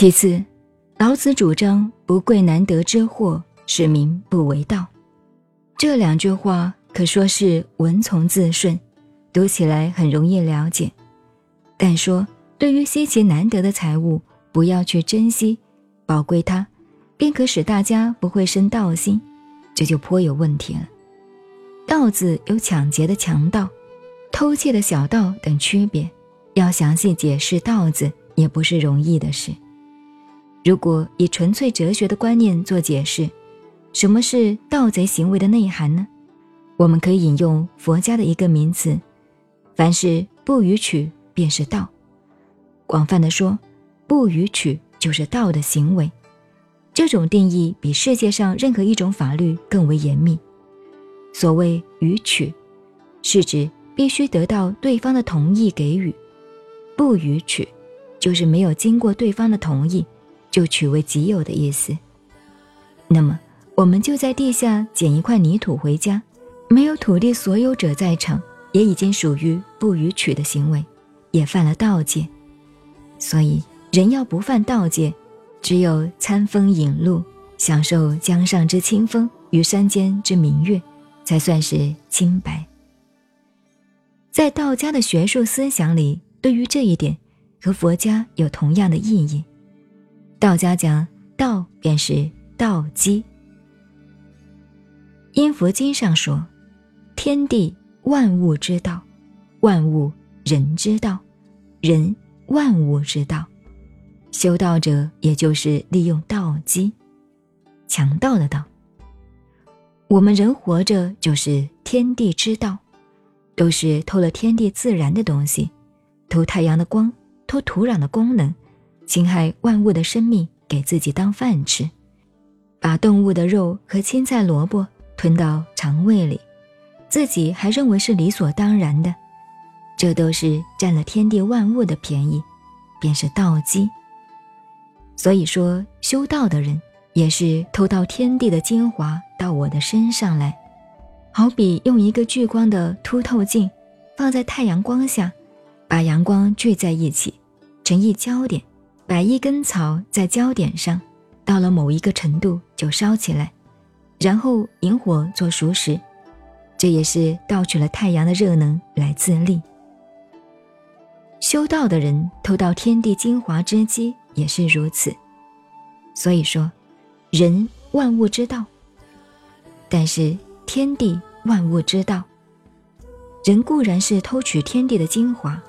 其次，老子主张“不贵难得之货，使民不为道”。这两句话可说是文从字顺，读起来很容易了解。但说对于稀奇难得的财物，不要去珍惜、宝贵它，便可使大家不会生盗心，这就颇有问题了。盗字有抢劫的强盗、偷窃的小盗等区别，要详细解释盗字也不是容易的事。如果以纯粹哲学的观念做解释，什么是盗贼行为的内涵呢？我们可以引用佛家的一个名词：凡是不予取，便是盗。广泛的说，不予取就是盗的行为。这种定义比世界上任何一种法律更为严密。所谓予取，是指必须得到对方的同意给予；不予取，就是没有经过对方的同意。就取为己有的意思。那么，我们就在地下捡一块泥土回家，没有土地所有者在场，也已经属于不予取的行为，也犯了盗戒。所以，人要不犯盗戒，只有餐风饮露，享受江上之清风与山间之明月，才算是清白。在道家的学术思想里，对于这一点，和佛家有同样的意义。道家讲道便是道基，因佛经上说，天地万物之道，万物人之道，人万物之道。修道者也就是利用道基，强盗的道。我们人活着就是天地之道，都是偷了天地自然的东西，偷太阳的光，偷土壤的功能。侵害万物的生命，给自己当饭吃，把动物的肉和青菜萝卜吞到肠胃里，自己还认为是理所当然的，这都是占了天地万物的便宜，便是盗机。所以说，修道的人也是偷到天地的精华到我的身上来，好比用一个聚光的凸透镜放在太阳光下，把阳光聚在一起，成一焦点。摆一根草在焦点上，到了某一个程度就烧起来，然后引火做熟食，这也是盗取了太阳的热能来自立。修道的人偷到天地精华之机也是如此。所以说，人万物之道，但是天地万物之道，人固然是偷取天地的精华。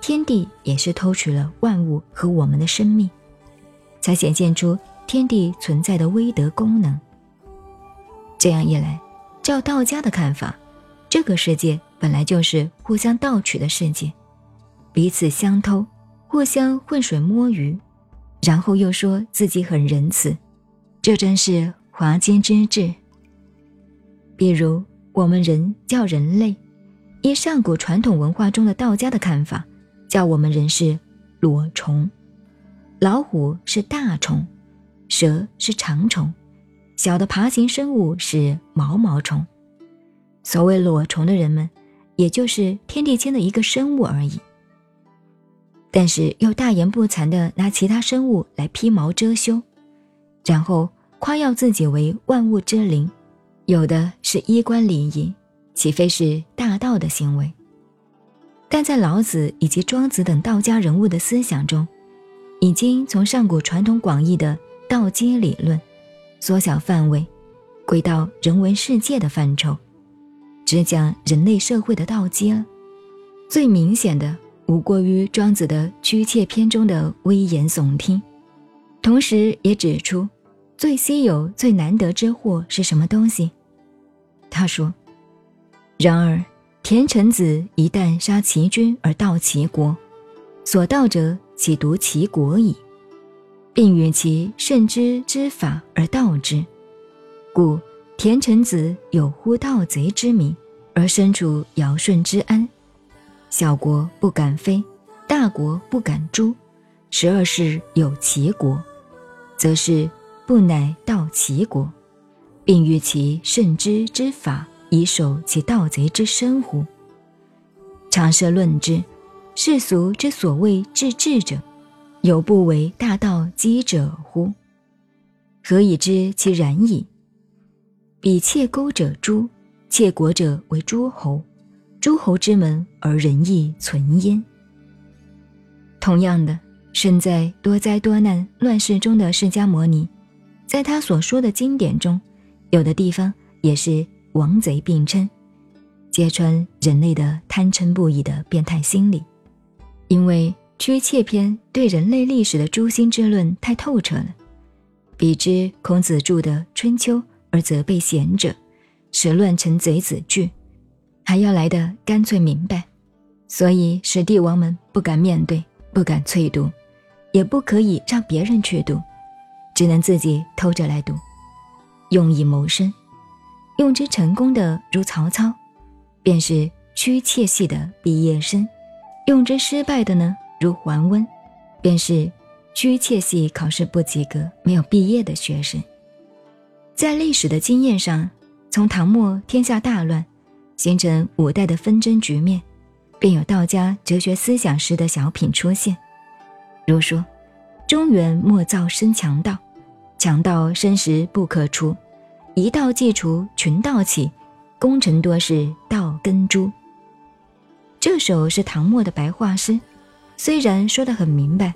天地也是偷取了万物和我们的生命，才显现出天地存在的威德功能。这样一来，照道家的看法，这个世界本来就是互相盗取的世界，彼此相偷，互相浑水摸鱼，然后又说自己很仁慈，这真是华奸之至。比如我们人叫人类，依上古传统文化中的道家的看法。叫我们人是裸虫，老虎是大虫，蛇是长虫，小的爬行生物是毛毛虫。所谓裸虫的人们，也就是天地间的一个生物而已。但是又大言不惭地拿其他生物来披毛遮羞，然后夸耀自己为万物之灵，有的是衣冠礼仪，岂非是大道的行为？但在老子以及庄子等道家人物的思想中，已经从上古传统广义的道阶理论，缩小范围，归到人文世界的范畴，只讲人类社会的道阶了。最明显的，无过于庄子的居切篇中的危言耸听，同时也指出最稀有、最难得之货是什么东西。他说：“然而。”田成子一旦杀齐君而盗齐国，所盗者岂独齐国矣，并与其慎之之法而盗之，故田成子有呼盗贼之名，而身处尧舜之安。小国不敢非，大国不敢诛。十二世有齐国，则是不乃盗齐国，并与其慎之之法。以守其盗贼之身乎？常设论之，世俗之所谓治治者，有不为大道积者乎？何以知其然矣？彼窃钩者诛，窃国者为诸侯，诸侯之门而仁义存焉。同样的，身在多灾多难乱世中的释迦牟尼，在他所说的经典中，有的地方也是王贼并称，揭穿人类的贪嗔不已的变态心理，因为。屈切篇对人类历史的诛心之论太透彻了，比之孔子著的《春秋》而责备贤者，使乱臣贼子惧，还要来得干脆明白，所以使帝王们不敢面对，不敢催读，也不可以让别人去读，只能自己偷着来读，用以谋生。用之成功的如曹操，便是屈切系的毕业生；用之失败的呢？如桓温，便是屈切系考试不及格、没有毕业的学生。在历史的经验上，从唐末天下大乱，形成五代的纷争局面，便有道家哲学思想时的小品出现，如说：“中原莫造生强盗，强盗生时不可除，一道既除，群盗起，功臣多是道根珠。”这首是唐末的白话诗。虽然说得很明白，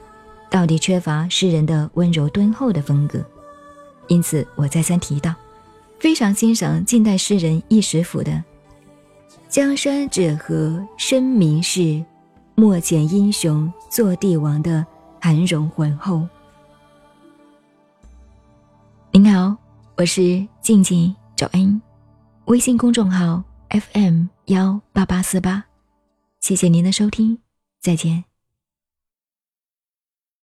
到底缺乏诗人的温柔敦厚的风格，因此我再三提到，非常欣赏近代诗人易实甫的“江山者何生民事，莫遣英雄做帝王”的含容浑厚。您好，我是静静找恩，微信公众号 FM 幺八八四八，谢谢您的收听，再见。